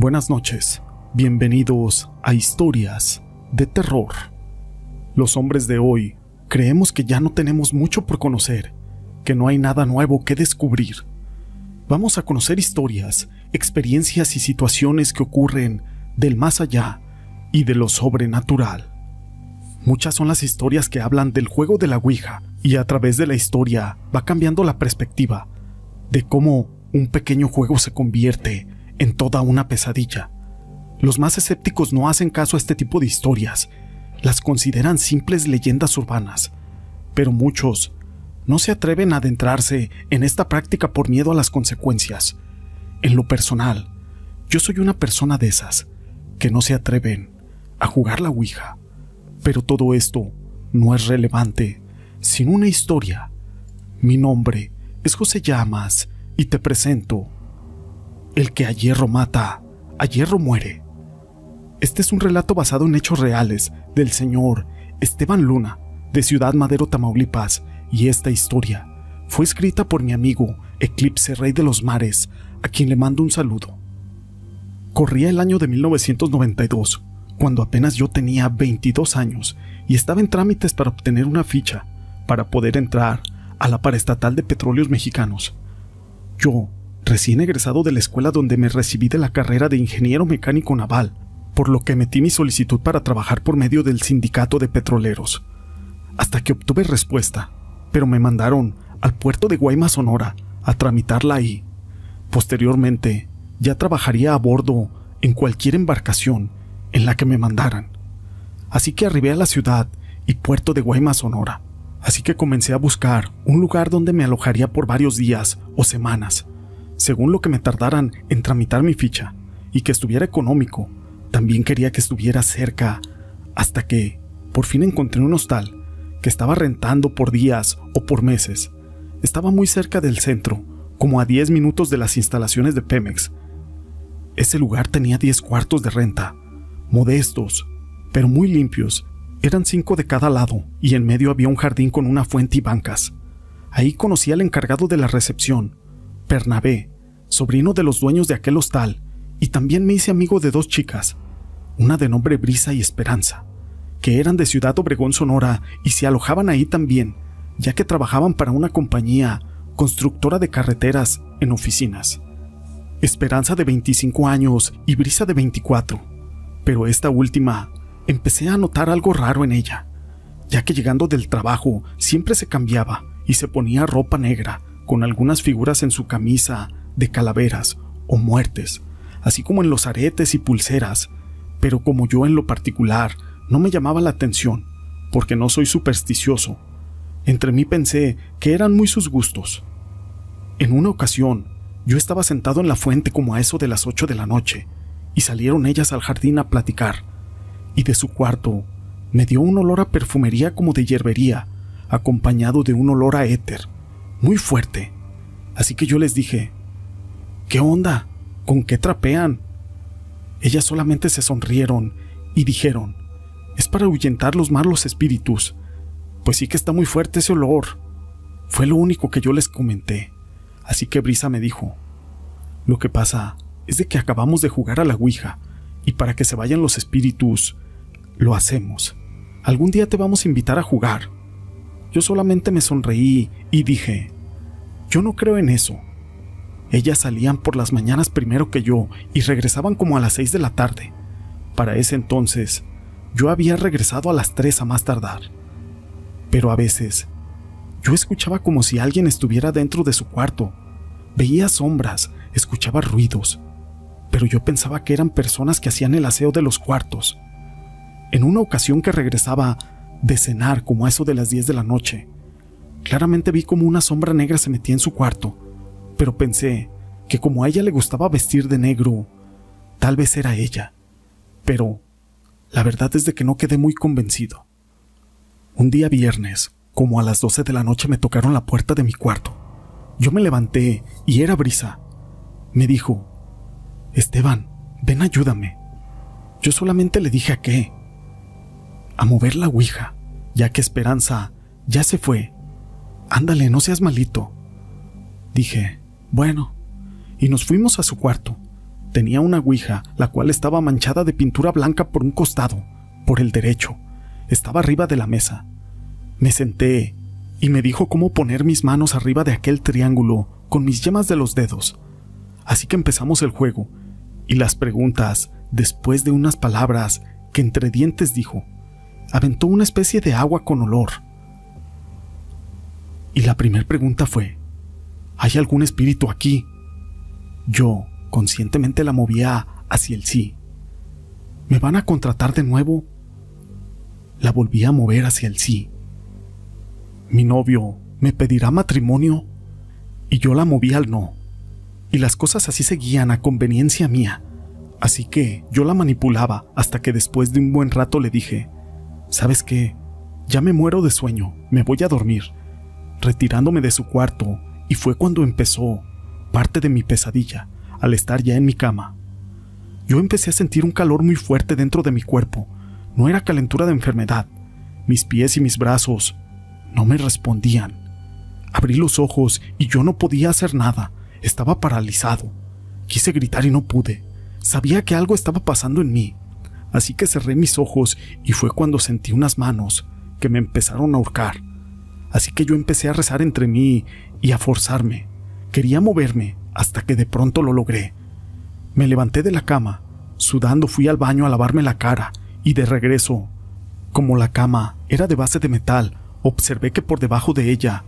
Buenas noches, bienvenidos a Historias de Terror. Los hombres de hoy creemos que ya no tenemos mucho por conocer, que no hay nada nuevo que descubrir. Vamos a conocer historias, experiencias y situaciones que ocurren del más allá y de lo sobrenatural. Muchas son las historias que hablan del juego de la Ouija y a través de la historia va cambiando la perspectiva de cómo un pequeño juego se convierte en toda una pesadilla. Los más escépticos no hacen caso a este tipo de historias, las consideran simples leyendas urbanas, pero muchos no se atreven a adentrarse en esta práctica por miedo a las consecuencias. En lo personal, yo soy una persona de esas, que no se atreven a jugar la Ouija. Pero todo esto no es relevante sin una historia. Mi nombre es José Llamas y te presento el que a hierro mata, a hierro muere. Este es un relato basado en hechos reales del señor Esteban Luna, de Ciudad Madero, Tamaulipas, y esta historia fue escrita por mi amigo Eclipse Rey de los Mares, a quien le mando un saludo. Corría el año de 1992, cuando apenas yo tenía 22 años y estaba en trámites para obtener una ficha para poder entrar a la paraestatal de petróleos mexicanos. Yo recién egresado de la escuela donde me recibí de la carrera de ingeniero mecánico naval, por lo que metí mi solicitud para trabajar por medio del sindicato de petroleros, hasta que obtuve respuesta, pero me mandaron al puerto de Guaymas, Sonora, a tramitarla ahí. Posteriormente, ya trabajaría a bordo en cualquier embarcación en la que me mandaran. Así que arribé a la ciudad y puerto de Guaymas, Sonora. Así que comencé a buscar un lugar donde me alojaría por varios días o semanas según lo que me tardaran en tramitar mi ficha, y que estuviera económico. También quería que estuviera cerca, hasta que por fin encontré un hostal que estaba rentando por días o por meses. Estaba muy cerca del centro, como a 10 minutos de las instalaciones de Pemex. Ese lugar tenía 10 cuartos de renta, modestos, pero muy limpios. Eran cinco de cada lado y en medio había un jardín con una fuente y bancas. Ahí conocí al encargado de la recepción, Bernabé, sobrino de los dueños de aquel hostal, y también me hice amigo de dos chicas, una de nombre Brisa y Esperanza, que eran de Ciudad Obregón, Sonora, y se alojaban ahí también, ya que trabajaban para una compañía constructora de carreteras en oficinas. Esperanza de 25 años y Brisa de 24, pero esta última empecé a notar algo raro en ella, ya que llegando del trabajo siempre se cambiaba y se ponía ropa negra, con algunas figuras en su camisa de calaveras o muertes, así como en los aretes y pulseras, pero como yo en lo particular no me llamaba la atención, porque no soy supersticioso, entre mí pensé que eran muy sus gustos. En una ocasión, yo estaba sentado en la fuente como a eso de las ocho de la noche, y salieron ellas al jardín a platicar, y de su cuarto me dio un olor a perfumería como de hierbería, acompañado de un olor a éter, muy fuerte. Así que yo les dije, ¿qué onda? ¿Con qué trapean? Ellas solamente se sonrieron y dijeron, es para ahuyentar los malos espíritus. Pues sí que está muy fuerte ese olor. Fue lo único que yo les comenté. Así que Brisa me dijo, lo que pasa es de que acabamos de jugar a la Ouija y para que se vayan los espíritus, lo hacemos. Algún día te vamos a invitar a jugar. Yo solamente me sonreí y dije, yo no creo en eso. Ellas salían por las mañanas primero que yo y regresaban como a las seis de la tarde. Para ese entonces, yo había regresado a las tres a más tardar. Pero a veces, yo escuchaba como si alguien estuviera dentro de su cuarto. Veía sombras, escuchaba ruidos, pero yo pensaba que eran personas que hacían el aseo de los cuartos. En una ocasión que regresaba de cenar como a eso de las 10 de la noche. Claramente vi como una sombra negra se metía en su cuarto, pero pensé que como a ella le gustaba vestir de negro, tal vez era ella. Pero la verdad es de que no quedé muy convencido. Un día viernes, como a las 12 de la noche me tocaron la puerta de mi cuarto. Yo me levanté y era Brisa. Me dijo, Esteban, ven ayúdame. Yo solamente le dije a qué, a mover la ouija, ya que Esperanza ya se fue. Ándale, no seas malito. Dije, bueno, y nos fuimos a su cuarto. tenía una ouija, la cual estaba manchada de pintura blanca por un costado, por el derecho. Estaba arriba de la mesa. Me senté y me dijo cómo poner mis manos arriba de aquel triángulo con mis yemas de los dedos. Así que empezamos el juego y las preguntas, después de unas palabras que entre dientes dijo, aventó una especie de agua con olor. Y la primera pregunta fue, ¿hay algún espíritu aquí? Yo conscientemente la movía hacia el sí. ¿Me van a contratar de nuevo? La volví a mover hacia el sí. ¿Mi novio me pedirá matrimonio? Y yo la moví al no. Y las cosas así seguían a conveniencia mía. Así que yo la manipulaba hasta que después de un buen rato le dije, ¿sabes qué? Ya me muero de sueño, me voy a dormir. Retirándome de su cuarto, y fue cuando empezó parte de mi pesadilla al estar ya en mi cama. Yo empecé a sentir un calor muy fuerte dentro de mi cuerpo. No era calentura de enfermedad. Mis pies y mis brazos no me respondían. Abrí los ojos y yo no podía hacer nada. Estaba paralizado. Quise gritar y no pude. Sabía que algo estaba pasando en mí. Así que cerré mis ojos y fue cuando sentí unas manos que me empezaron a ahorcar. Así que yo empecé a rezar entre mí y a forzarme. Quería moverme, hasta que de pronto lo logré. Me levanté de la cama, sudando fui al baño a lavarme la cara, y de regreso, como la cama era de base de metal, observé que por debajo de ella,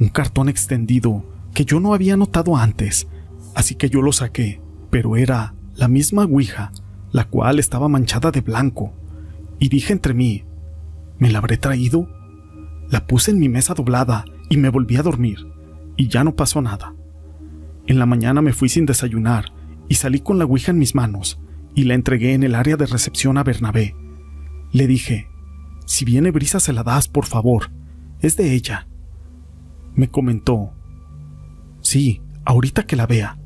un cartón extendido que yo no había notado antes, así que yo lo saqué, pero era la misma Ouija, la cual estaba manchada de blanco, y dije entre mí, ¿me la habré traído? La puse en mi mesa doblada y me volví a dormir, y ya no pasó nada. En la mañana me fui sin desayunar y salí con la Ouija en mis manos y la entregué en el área de recepción a Bernabé. Le dije, si viene brisa se la das, por favor, es de ella. Me comentó, sí, ahorita que la vea.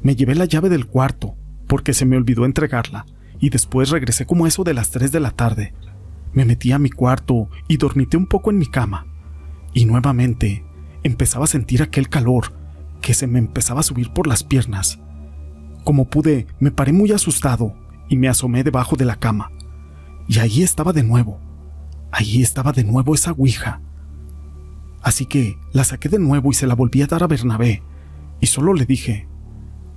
Me llevé la llave del cuarto, porque se me olvidó entregarla, y después regresé como eso de las 3 de la tarde. Me metí a mi cuarto y dormité un poco en mi cama, y nuevamente empezaba a sentir aquel calor que se me empezaba a subir por las piernas. Como pude, me paré muy asustado y me asomé debajo de la cama. Y ahí estaba de nuevo. Ahí estaba de nuevo esa Ouija. Así que la saqué de nuevo y se la volví a dar a Bernabé. Y solo le dije,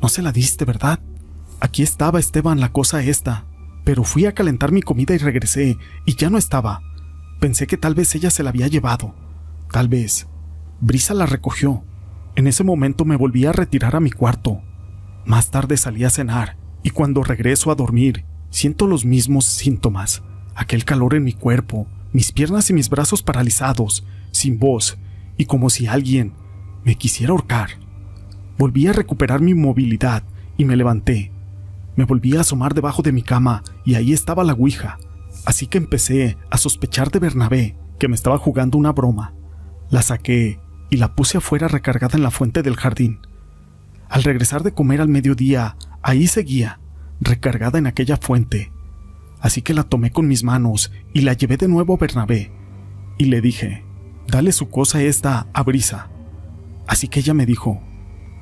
no se la diste, ¿verdad? Aquí estaba Esteban la cosa esta. Pero fui a calentar mi comida y regresé, y ya no estaba. Pensé que tal vez ella se la había llevado. Tal vez. Brisa la recogió. En ese momento me volví a retirar a mi cuarto. Más tarde salí a cenar y cuando regreso a dormir siento los mismos síntomas, aquel calor en mi cuerpo, mis piernas y mis brazos paralizados, sin voz y como si alguien me quisiera ahorcar. Volví a recuperar mi movilidad y me levanté. Me volví a asomar debajo de mi cama y ahí estaba la Ouija. Así que empecé a sospechar de Bernabé, que me estaba jugando una broma. La saqué y la puse afuera recargada en la fuente del jardín. Al regresar de comer al mediodía, ahí seguía, recargada en aquella fuente. Así que la tomé con mis manos y la llevé de nuevo a Bernabé. Y le dije, dale su cosa esta a Brisa. Así que ella me dijo,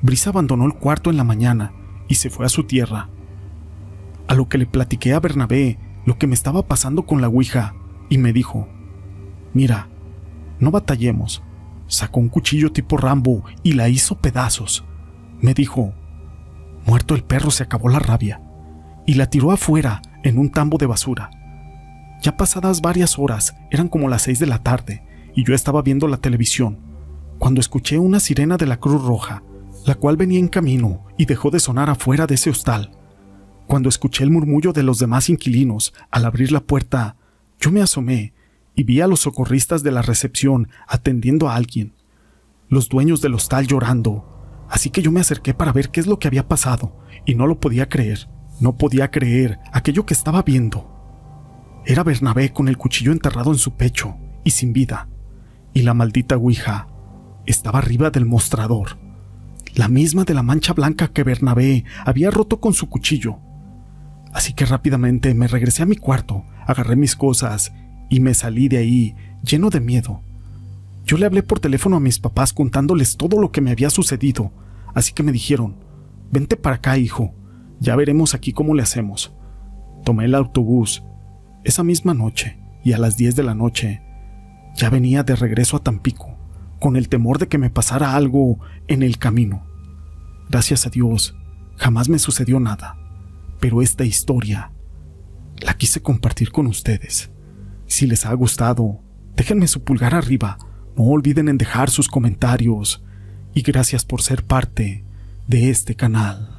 Brisa abandonó el cuarto en la mañana y se fue a su tierra. A lo que le platiqué a Bernabé lo que me estaba pasando con la Ouija y me dijo, mira, no batallemos, Sacó un cuchillo tipo Rambo y la hizo pedazos. Me dijo, muerto el perro se acabó la rabia, y la tiró afuera en un tambo de basura. Ya pasadas varias horas, eran como las seis de la tarde, y yo estaba viendo la televisión, cuando escuché una sirena de la Cruz Roja, la cual venía en camino y dejó de sonar afuera de ese hostal. Cuando escuché el murmullo de los demás inquilinos al abrir la puerta, yo me asomé y vi a los socorristas de la recepción atendiendo a alguien, los dueños del hostal llorando, así que yo me acerqué para ver qué es lo que había pasado, y no lo podía creer, no podía creer aquello que estaba viendo. Era Bernabé con el cuchillo enterrado en su pecho y sin vida, y la maldita Ouija estaba arriba del mostrador, la misma de la mancha blanca que Bernabé había roto con su cuchillo. Así que rápidamente me regresé a mi cuarto, agarré mis cosas y me salí de ahí lleno de miedo. Yo le hablé por teléfono a mis papás contándoles todo lo que me había sucedido, así que me dijeron, vente para acá, hijo, Ya veremos aquí cómo le hacemos. Tomé el autobús esa misma noche y a las 10 de la noche ya venía de regreso a Tampico, con el temor de que me pasara algo en el camino. Gracias a Dios, jamás me sucedió nada, pero esta historia la quise compartir con ustedes. Si les ha gustado, déjenme su pulgar arriba, no olviden en dejar sus comentarios y gracias por ser parte de este canal.